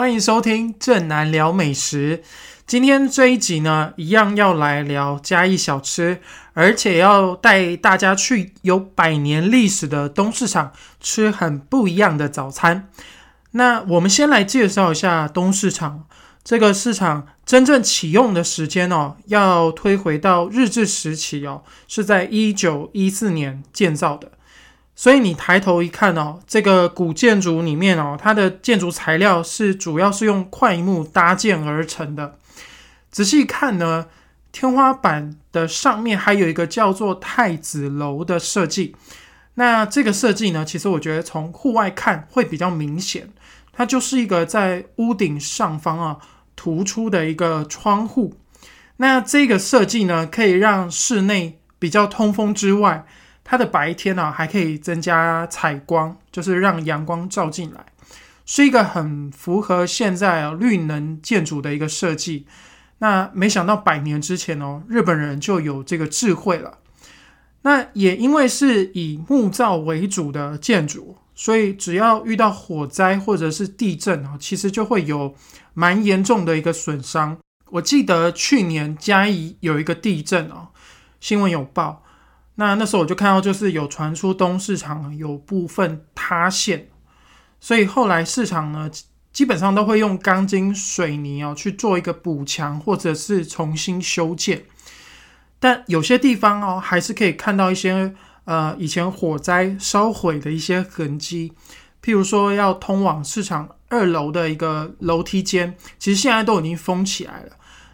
欢迎收听正南聊美食。今天这一集呢，一样要来聊嘉义小吃，而且要带大家去有百年历史的东市场吃很不一样的早餐。那我们先来介绍一下东市场。这个市场真正启用的时间哦，要推回到日治时期哦，是在一九一四年建造的。所以你抬头一看哦，这个古建筑里面哦，它的建筑材料是主要是用块木搭建而成的。仔细看呢，天花板的上面还有一个叫做太子楼的设计。那这个设计呢，其实我觉得从户外看会比较明显，它就是一个在屋顶上方啊突出的一个窗户。那这个设计呢，可以让室内比较通风之外。它的白天呢，还可以增加采光，就是让阳光照进来，是一个很符合现在啊绿能建筑的一个设计。那没想到百年之前哦，日本人就有这个智慧了。那也因为是以木造为主的建筑，所以只要遇到火灾或者是地震啊，其实就会有蛮严重的一个损伤。我记得去年嘉义有一个地震哦，新闻有报。那那时候我就看到，就是有传出东市场有部分塌陷，所以后来市场呢基本上都会用钢筋水泥哦去做一个补强或者是重新修建，但有些地方哦还是可以看到一些呃以前火灾烧毁的一些痕迹，譬如说要通往市场二楼的一个楼梯间，其实现在都已经封起来了。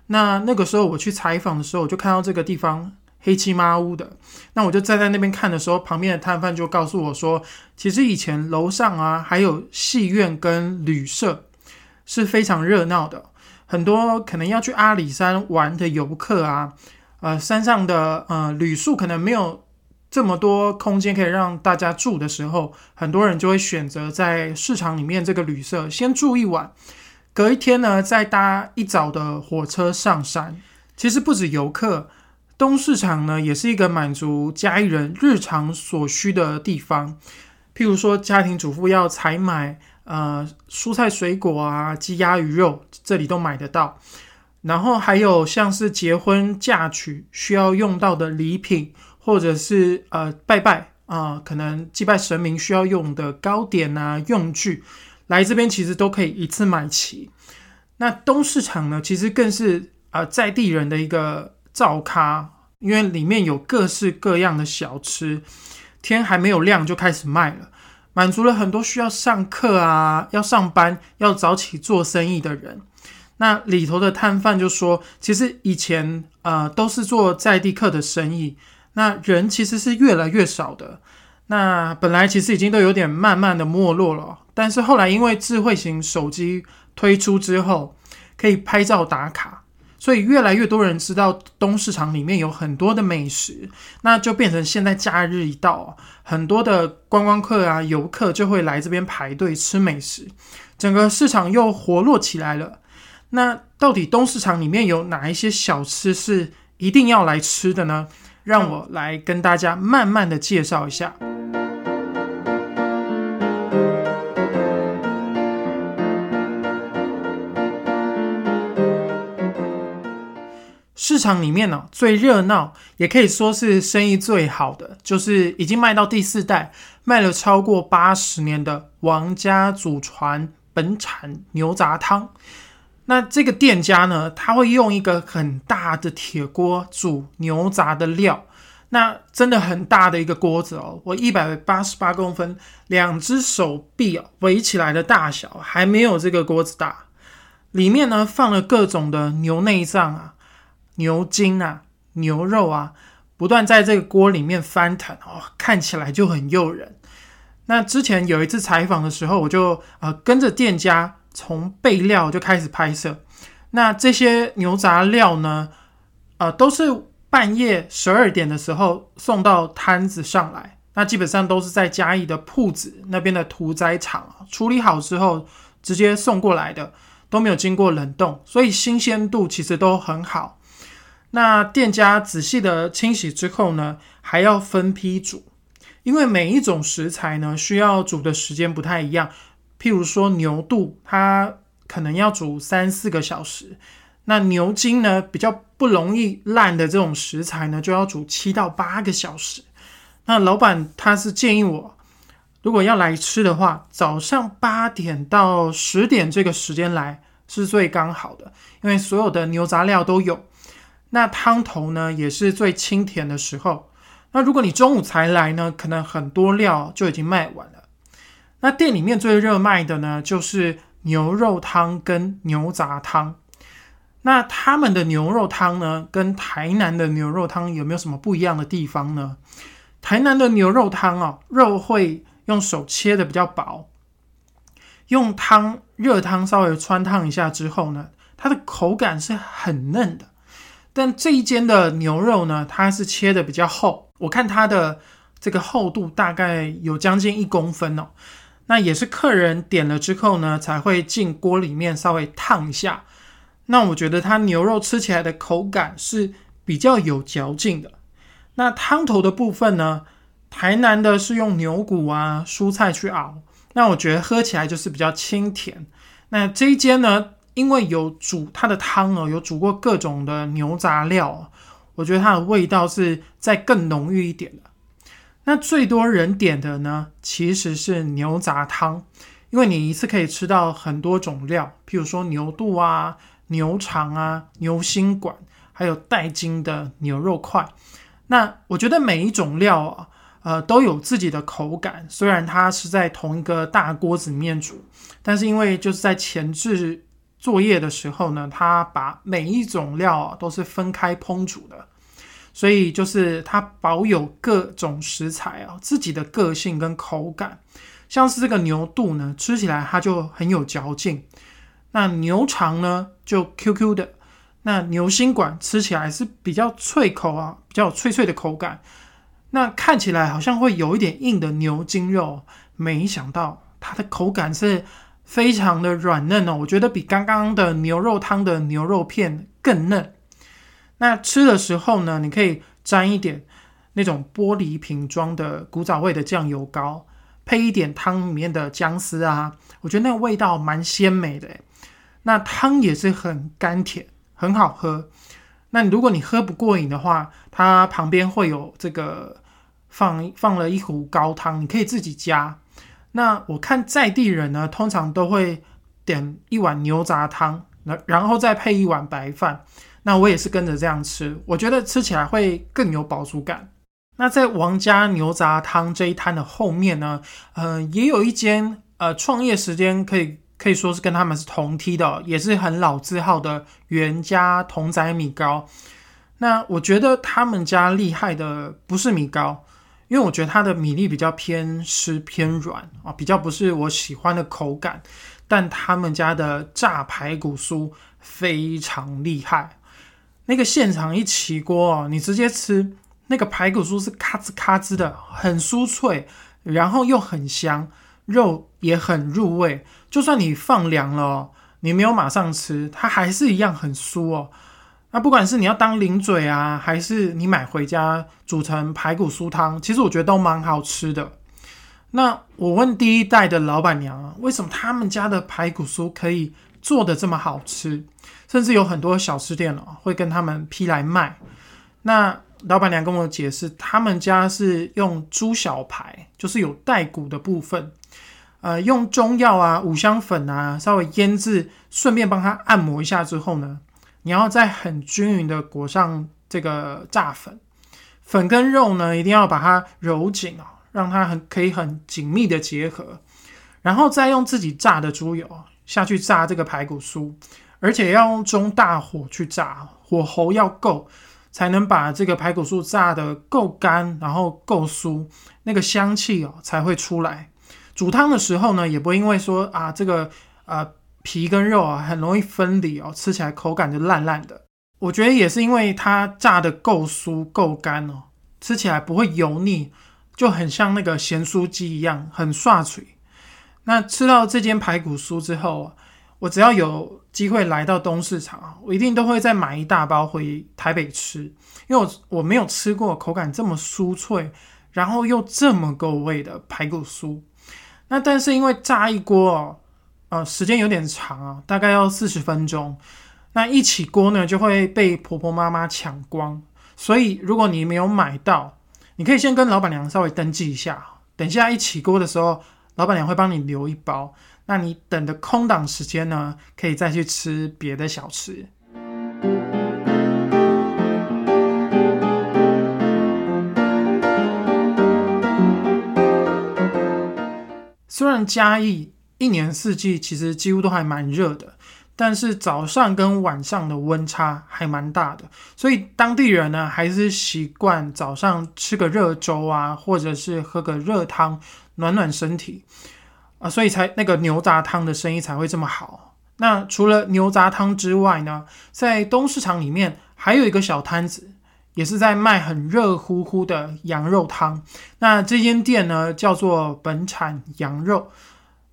那那个时候我去采访的时候，我就看到这个地方。黑漆麻乌的，那我就站在那边看的时候，旁边的摊贩就告诉我说，其实以前楼上啊，还有戏院跟旅社是非常热闹的，很多可能要去阿里山玩的游客啊，呃，山上的呃旅宿可能没有这么多空间可以让大家住的时候，很多人就会选择在市场里面这个旅社先住一晚，隔一天呢再搭一早的火车上山。其实不止游客。东市场呢，也是一个满足家里人日常所需的地方。譬如说，家庭主妇要采买呃蔬菜水果啊、鸡鸭鱼肉，这里都买得到。然后还有像是结婚嫁娶需要用到的礼品，或者是呃拜拜啊，可能祭拜神明需要用的糕点啊用具，来这边其实都可以一次买齐。那东市场呢，其实更是呃在地人的一个。灶咖，因为里面有各式各样的小吃，天还没有亮就开始卖了，满足了很多需要上课啊、要上班、要早起做生意的人。那里头的摊贩就说，其实以前呃都是做在地客的生意，那人其实是越来越少的。那本来其实已经都有点慢慢的没落了，但是后来因为智慧型手机推出之后，可以拍照打卡。所以越来越多人知道东市场里面有很多的美食，那就变成现在假日一到，很多的观光客啊、游客就会来这边排队吃美食，整个市场又活络起来了。那到底东市场里面有哪一些小吃是一定要来吃的呢？让我来跟大家慢慢的介绍一下。市场里面呢，最热闹，也可以说是生意最好的，就是已经卖到第四代，卖了超过八十年的王家祖传本产牛杂汤。那这个店家呢，他会用一个很大的铁锅煮牛杂的料，那真的很大的一个锅子哦，我一百八十八公分，两只手臂围起来的大小，还没有这个锅子大。里面呢放了各种的牛内脏啊。牛筋啊，牛肉啊，不断在这个锅里面翻腾哦，看起来就很诱人。那之前有一次采访的时候，我就呃跟着店家从备料就开始拍摄。那这些牛杂料呢，呃，都是半夜十二点的时候送到摊子上来。那基本上都是在嘉义的铺子那边的屠宰场处理好之后直接送过来的，都没有经过冷冻，所以新鲜度其实都很好。那店家仔细的清洗之后呢，还要分批煮，因为每一种食材呢需要煮的时间不太一样。譬如说牛肚，它可能要煮三四个小时。那牛筋呢，比较不容易烂的这种食材呢，就要煮七到八个小时。那老板他是建议我，如果要来吃的话，早上八点到十点这个时间来是最刚好的，因为所有的牛杂料都有。那汤头呢，也是最清甜的时候。那如果你中午才来呢，可能很多料就已经卖完了。那店里面最热卖的呢，就是牛肉汤跟牛杂汤。那他们的牛肉汤呢，跟台南的牛肉汤有没有什么不一样的地方呢？台南的牛肉汤哦，肉会用手切的比较薄，用汤热汤稍微穿烫一下之后呢，它的口感是很嫩的。但这一间的牛肉呢，它是切的比较厚，我看它的这个厚度大概有将近一公分哦。那也是客人点了之后呢，才会进锅里面稍微烫一下。那我觉得它牛肉吃起来的口感是比较有嚼劲的。那汤头的部分呢，台南的是用牛骨啊、蔬菜去熬，那我觉得喝起来就是比较清甜。那这一间呢，因为有煮它的汤哦，有煮过各种的牛杂料，我觉得它的味道是再更浓郁一点的。那最多人点的呢，其实是牛杂汤，因为你一次可以吃到很多种料，譬如说牛肚啊。牛肠啊，牛心管，还有带筋的牛肉块。那我觉得每一种料啊，呃，都有自己的口感。虽然它是在同一个大锅子里面煮，但是因为就是在前置作业的时候呢，它把每一种料啊都是分开烹煮的，所以就是它保有各种食材啊自己的个性跟口感。像是这个牛肚呢，吃起来它就很有嚼劲。那牛肠呢，就 Q Q 的；那牛心管吃起来是比较脆口啊，比较脆脆的口感。那看起来好像会有一点硬的牛筋肉，没想到它的口感是非常的软嫩哦。我觉得比刚刚的牛肉汤的牛肉片更嫩。那吃的时候呢，你可以沾一点那种玻璃瓶装的古早味的酱油膏，配一点汤里面的姜丝啊，我觉得那个味道蛮鲜美的那汤也是很甘甜，很好喝。那如果你喝不过瘾的话，它旁边会有这个放放了一壶高汤，你可以自己加。那我看在地人呢，通常都会点一碗牛杂汤，那然后再配一碗白饭。那我也是跟着这样吃，我觉得吃起来会更有饱足感。那在王家牛杂汤这一摊的后面呢，嗯，也有一间呃创业时间可以。可以说是跟他们是同梯的，也是很老字号的袁家同仔米糕。那我觉得他们家厉害的不是米糕，因为我觉得它的米粒比较偏湿偏软啊，比较不是我喜欢的口感。但他们家的炸排骨酥非常厉害，那个现场一起锅哦，你直接吃那个排骨酥是咔吱咔吱的，很酥脆，然后又很香，肉也很入味。就算你放凉了，你没有马上吃，它还是一样很酥哦。那不管是你要当零嘴啊，还是你买回家煮成排骨酥汤，其实我觉得都蛮好吃的。那我问第一代的老板娘啊，为什么他们家的排骨酥可以做的这么好吃？甚至有很多小吃店哦会跟他们批来卖。那老板娘跟我解释，他们家是用猪小排，就是有带骨的部分。呃，用中药啊、五香粉啊，稍微腌制，顺便帮它按摩一下之后呢，你要再很均匀的裹上这个炸粉，粉跟肉呢一定要把它揉紧哦，让它很可以很紧密的结合，然后再用自己炸的猪油下去炸这个排骨酥，而且要用中大火去炸，火候要够，才能把这个排骨酥炸的够干，然后够酥，那个香气哦才会出来。煮汤的时候呢，也不会因为说啊，这个呃皮跟肉啊很容易分离哦，吃起来口感就烂烂的。我觉得也是因为它炸的够酥够干哦，吃起来不会油腻，就很像那个咸酥鸡一样，很刷嘴。那吃到这间排骨酥之后，我只要有机会来到东市场我一定都会再买一大包回台北吃，因为我我没有吃过口感这么酥脆，然后又这么够味的排骨酥。那但是因为炸一锅哦，呃时间有点长啊，大概要四十分钟。那一起锅呢就会被婆婆妈妈抢光，所以如果你没有买到，你可以先跟老板娘稍微登记一下，等下一起锅的时候，老板娘会帮你留一包。那你等的空档时间呢，可以再去吃别的小吃。虽然嘉义一年四季其实几乎都还蛮热的，但是早上跟晚上的温差还蛮大的，所以当地人呢还是习惯早上吃个热粥啊，或者是喝个热汤暖暖身体啊，所以才那个牛杂汤的生意才会这么好。那除了牛杂汤之外呢，在东市场里面还有一个小摊子。也是在卖很热乎乎的羊肉汤。那这间店呢，叫做本产羊肉。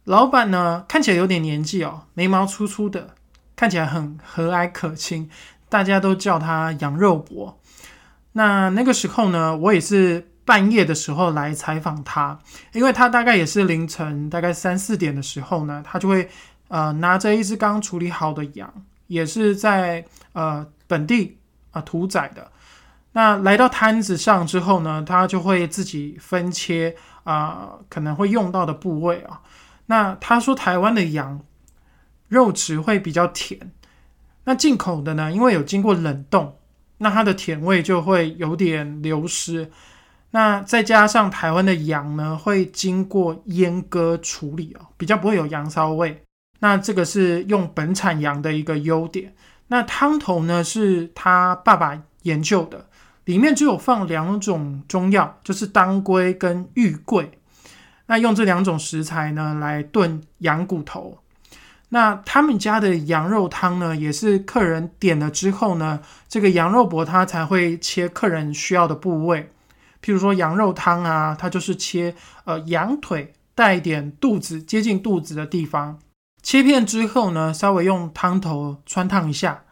老板呢，看起来有点年纪哦，眉毛粗粗的，看起来很和蔼可亲。大家都叫他羊肉伯。那那个时候呢，我也是半夜的时候来采访他，因为他大概也是凌晨大概三四点的时候呢，他就会呃拿着一只刚处理好的羊，也是在呃本地啊屠宰的。那来到摊子上之后呢，他就会自己分切啊，可能会用到的部位啊。那他说台湾的羊肉质会比较甜，那进口的呢，因为有经过冷冻，那它的甜味就会有点流失。那再加上台湾的羊呢，会经过阉割处理哦，比较不会有羊骚味。那这个是用本产羊的一个优点。那汤头呢，是他爸爸研究的。里面只有放两种中药，就是当归跟玉桂。那用这两种食材呢来炖羊骨头。那他们家的羊肉汤呢，也是客人点了之后呢，这个羊肉伯他才会切客人需要的部位。譬如说羊肉汤啊，它就是切呃羊腿带一点肚子接近肚子的地方，切片之后呢，稍微用汤头穿烫一下。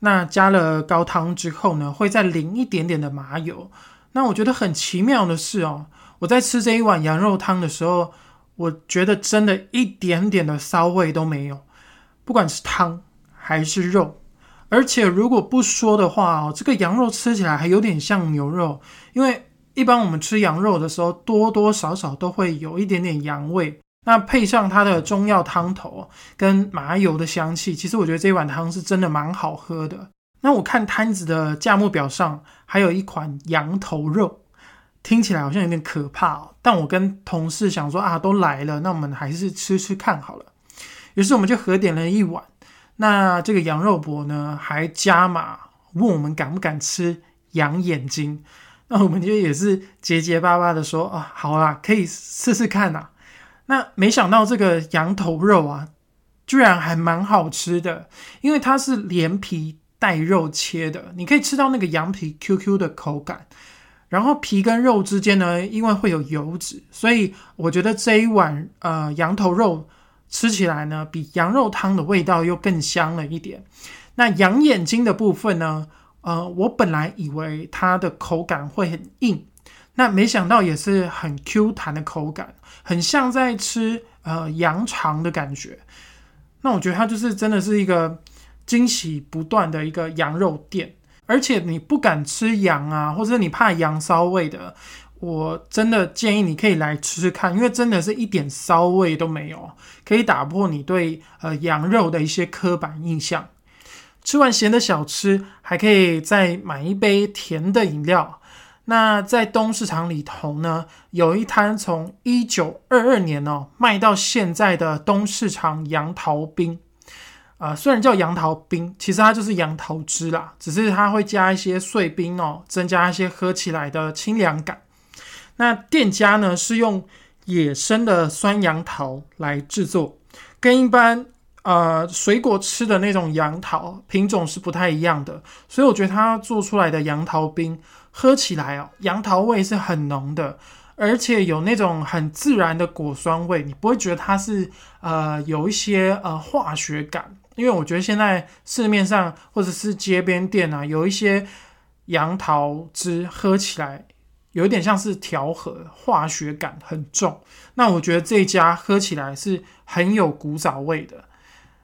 那加了高汤之后呢，会再淋一点点的麻油。那我觉得很奇妙的是哦，我在吃这一碗羊肉汤的时候，我觉得真的一点点的骚味都没有，不管是汤还是肉。而且如果不说的话哦，这个羊肉吃起来还有点像牛肉，因为一般我们吃羊肉的时候，多多少少都会有一点点羊味。那配上它的中药汤头跟麻油的香气，其实我觉得这碗汤是真的蛮好喝的。那我看摊子的价目表上还有一款羊头肉，听起来好像有点可怕哦。但我跟同事想说啊，都来了，那我们还是吃吃看好了。于是我们就合点了一碗。那这个羊肉博呢，还加码问我们敢不敢吃羊眼睛。那我们就也是结结巴巴的说啊，好啦，可以试试看呐。那没想到这个羊头肉啊，居然还蛮好吃的，因为它是连皮带肉切的，你可以吃到那个羊皮 Q Q 的口感。然后皮跟肉之间呢，因为会有油脂，所以我觉得这一碗呃羊头肉吃起来呢，比羊肉汤的味道又更香了一点。那羊眼睛的部分呢，呃，我本来以为它的口感会很硬。那没想到也是很 Q 弹的口感，很像在吃呃羊肠的感觉。那我觉得它就是真的是一个惊喜不断的一个羊肉店，而且你不敢吃羊啊，或者你怕羊骚味的，我真的建议你可以来吃吃看，因为真的是一点骚味都没有，可以打破你对呃羊肉的一些刻板印象。吃完咸的小吃，还可以再买一杯甜的饮料。那在东市场里头呢，有一摊从一九二二年哦卖到现在的东市场杨桃冰，啊，虽然叫杨桃冰，其实它就是杨桃汁啦，只是它会加一些碎冰哦，增加一些喝起来的清凉感。那店家呢是用野生的酸杨桃来制作，跟一般呃水果吃的那种杨桃品种是不太一样的，所以我觉得它做出来的杨桃冰。喝起来哦，杨桃味是很浓的，而且有那种很自然的果酸味，你不会觉得它是呃有一些呃化学感。因为我觉得现在市面上或者是街边店啊，有一些杨桃汁喝起来有一点像是调和，化学感很重。那我觉得这一家喝起来是很有古早味的。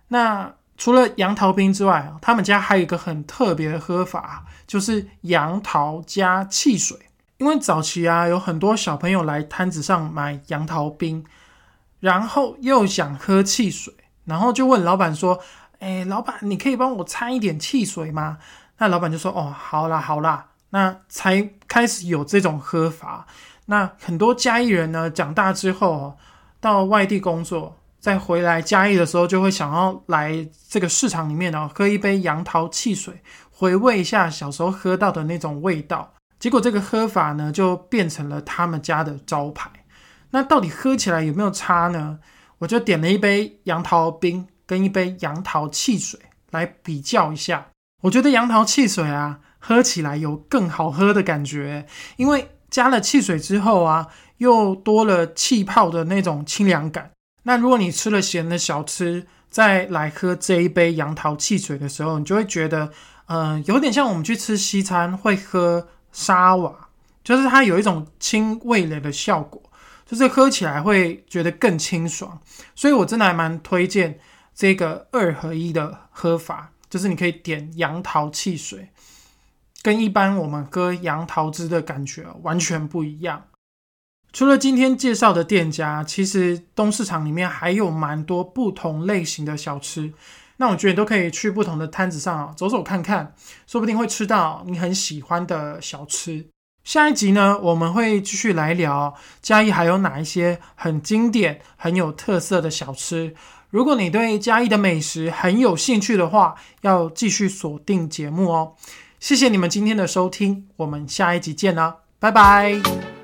那除了杨桃冰之外，他们家还有一个很特别的喝法，就是杨桃加汽水。因为早期啊，有很多小朋友来摊子上买杨桃冰，然后又想喝汽水，然后就问老板说：“哎，老板，你可以帮我掺一点汽水吗？”那老板就说：“哦，好啦，好啦。”那才开始有这种喝法。那很多嘉义人呢，长大之后到外地工作，再回来嘉义的时候，就会想要来这个市场里面呢，喝一杯杨桃汽水，回味一下小时候喝到的那种味道。结果这个喝法呢，就变成了他们家的招牌。那到底喝起来有没有差呢？我就点了一杯杨桃冰跟一杯杨桃汽水来比较一下。我觉得杨桃汽水啊，喝起来有更好喝的感觉，因为加了汽水之后啊，又多了气泡的那种清凉感。那如果你吃了咸的小吃，再来喝这一杯杨桃汽水的时候，你就会觉得，嗯，有点像我们去吃西餐会喝。沙瓦就是它有一种清味蕾的效果，就是喝起来会觉得更清爽，所以我真的还蛮推荐这个二合一的喝法，就是你可以点杨桃汽水，跟一般我们喝杨桃汁的感觉完全不一样。除了今天介绍的店家，其实东市场里面还有蛮多不同类型的小吃。那我觉得都可以去不同的摊子上走走看看，说不定会吃到你很喜欢的小吃。下一集呢，我们会继续来聊嘉义还有哪一些很经典、很有特色的小吃。如果你对嘉义的美食很有兴趣的话，要继续锁定节目哦。谢谢你们今天的收听，我们下一集见啦，拜拜。